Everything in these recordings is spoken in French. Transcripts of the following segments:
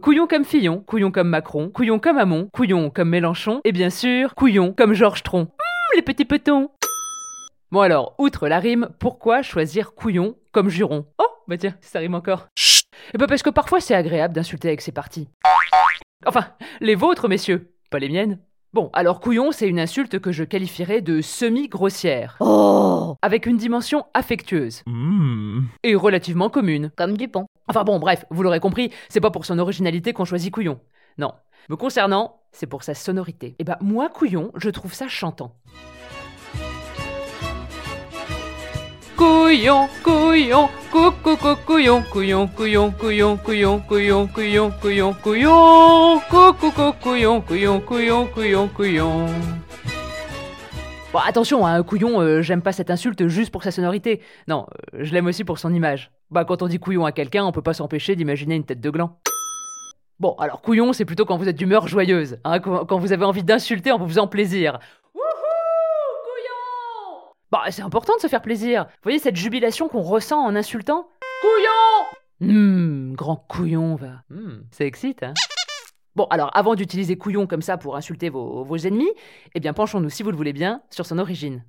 Couillon comme Fillon, couillon comme Macron, couillon comme Hamon, couillon comme Mélenchon, et bien sûr, couillon comme Georges Tron. Hum, les petits petons Bon alors, outre la rime, pourquoi choisir couillon comme juron? Oh, bah tiens, ça rime encore. Et bah parce que parfois c'est agréable d'insulter avec ses parties. Enfin, les vôtres, messieurs, pas les miennes. Bon, alors couillon, c'est une insulte que je qualifierais de semi-grossière. Oh Avec une dimension affectueuse. Et relativement commune. Comme Dupont. Enfin bon, bref, vous l'aurez compris, c'est pas pour son originalité qu'on choisit couillon. Non. Me concernant, c'est pour sa sonorité. Et bah, moi, couillon, je trouve ça chantant. Couillon, couillon, coucou, couillon, couillon, couillon, couillon, couillon, couillon, couillon, couillon, couillon, coucou, couillon, couillon, couillon, couillon, couillon. Bon, attention, hein, couillon, euh, j'aime pas cette insulte juste pour sa sonorité. Non, euh, je l'aime aussi pour son image. Bah, quand on dit couillon à quelqu'un, on peut pas s'empêcher d'imaginer une tête de gland. Bon, alors couillon, c'est plutôt quand vous êtes d'humeur joyeuse, hein, quand vous avez envie d'insulter en vous faisant plaisir. Bah, c'est important de se faire plaisir. Vous voyez cette jubilation qu'on ressent en insultant? Couillon Hum, grand couillon, va. Hum, ça excite, hein? Bon, alors avant d'utiliser couillon comme ça pour insulter vos, vos ennemis, eh bien penchons-nous, si vous le voulez bien, sur son origine.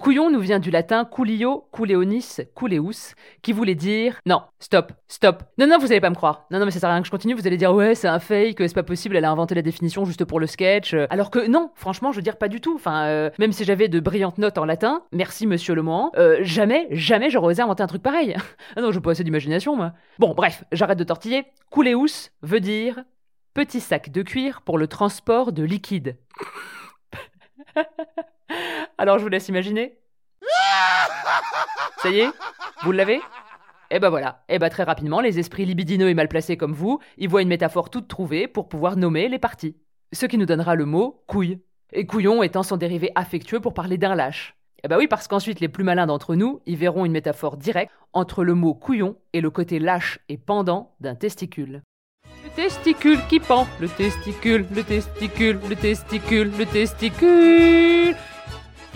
Couillon nous vient du latin coulio, couleonis, couleus, qui voulait dire non, stop, stop. Non, non, vous allez pas me croire. Non, non, mais ça sert à rien que je continue. Vous allez dire ouais, c'est un fake, c'est pas possible, elle a inventé la définition juste pour le sketch. Alors que non, franchement, je veux dire pas du tout. Enfin, euh, même si j'avais de brillantes notes en latin, merci monsieur Le Mohan, euh, jamais, jamais j'aurais osé inventer un truc pareil. ah non, j'ai pas assez d'imagination, moi. Bon, bref, j'arrête de tortiller. Couleus veut dire petit sac de cuir pour le transport de liquide. Alors je vous laisse imaginer. Ça y est Vous l'avez? Eh ben voilà. Eh ben très rapidement, les esprits libidineux et mal placés comme vous, ils voient une métaphore toute trouvée pour pouvoir nommer les parties. Ce qui nous donnera le mot couille. Et couillon étant son dérivé affectueux pour parler d'un lâche. Eh ben oui, parce qu'ensuite les plus malins d'entre nous, ils verront une métaphore directe entre le mot couillon et le côté lâche et pendant d'un testicule. Le testicule qui pend, le testicule, le testicule, le testicule, le testicule.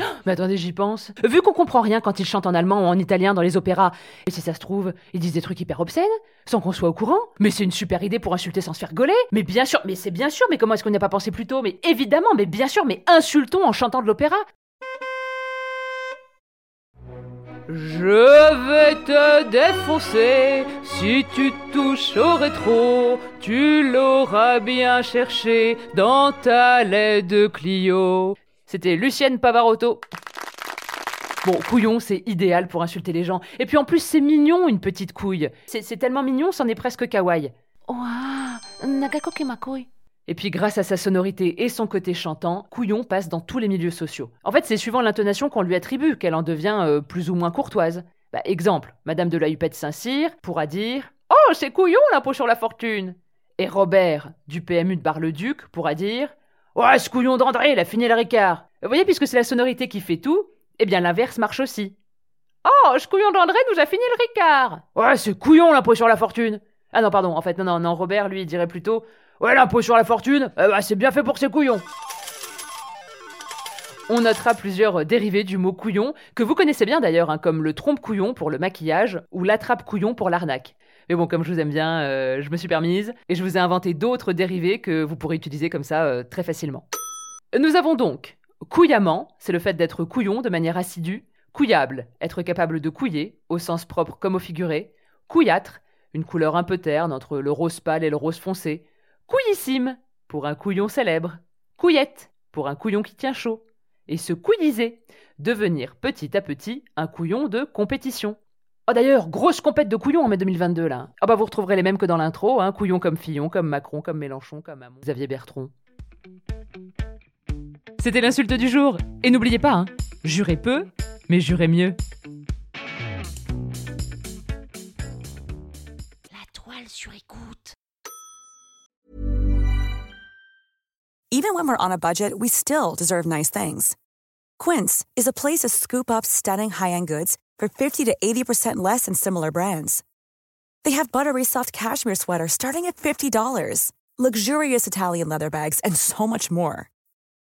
Mais attendez, j'y pense. Vu qu'on comprend rien quand ils chantent en allemand ou en italien dans les opéras, et si ça se trouve, ils disent des trucs hyper obscènes, sans qu'on soit au courant. Mais c'est une super idée pour insulter sans se faire gauler. Mais bien sûr, mais c'est bien sûr, mais comment est-ce qu'on n'y a pas pensé plus tôt? Mais évidemment, mais bien sûr, mais insultons en chantant de l'opéra. Je vais te défoncer si tu touches au rétro. Tu l'auras bien cherché dans ta laide Clio. C'était Lucienne Pavarotti. Bon, couillon, c'est idéal pour insulter les gens. Et puis en plus, c'est mignon, une petite couille. C'est c'est tellement mignon, c'en est presque kawaii. Et puis grâce à sa sonorité et son côté chantant, Couillon passe dans tous les milieux sociaux. En fait, c'est suivant l'intonation qu'on lui attribue qu'elle en devient euh, plus ou moins courtoise. Bah, exemple, Madame de la Huppette Saint-Cyr pourra dire Oh, c'est Couillon l'impôt sur la fortune Et Robert du PMU de Bar-le-Duc pourra dire Ouais, ce Couillon d'André, il a fini le Ricard. Vous voyez, puisque c'est la sonorité qui fait tout, eh bien l'inverse marche aussi. Oh, ce Couillon d'André nous a fini le Ricard? Ouais, c'est Couillon l'impôt sur la fortune Ah non, pardon, en fait, non, non, non, Robert, lui, dirait plutôt Ouais, l'impôt sur la fortune, eh ben, c'est bien fait pour ces couillons. On notera plusieurs dérivés du mot couillon, que vous connaissez bien d'ailleurs, hein, comme le trompe-couillon pour le maquillage ou l'attrape-couillon pour l'arnaque. Mais bon, comme je vous aime bien, euh, je me suis permise et je vous ai inventé d'autres dérivés que vous pourrez utiliser comme ça euh, très facilement. Nous avons donc couillamment, c'est le fait d'être couillon de manière assidue, couillable, être capable de couiller, au sens propre comme au figuré, Couillâtre, une couleur un peu terne entre le rose pâle et le rose foncé. Couillissime, pour un couillon célèbre. Couillette, pour un couillon qui tient chaud. Et se couilliser, devenir petit à petit un couillon de compétition. Oh d'ailleurs, grosse compète de couillons en mai 2022 là. Ah bah vous retrouverez les mêmes que dans l'intro, hein, couillon comme Fillon, comme Macron, comme Mélenchon, comme Xavier Bertrand. C'était l'insulte du jour. Et n'oubliez pas, hein, jurez peu, mais jurez mieux. La toile sur écoute. Even when we're on a budget, we still deserve nice things. Quince is a place to scoop up stunning high-end goods for 50 to 80% less than similar brands. They have buttery soft cashmere sweaters starting at $50, luxurious Italian leather bags, and so much more.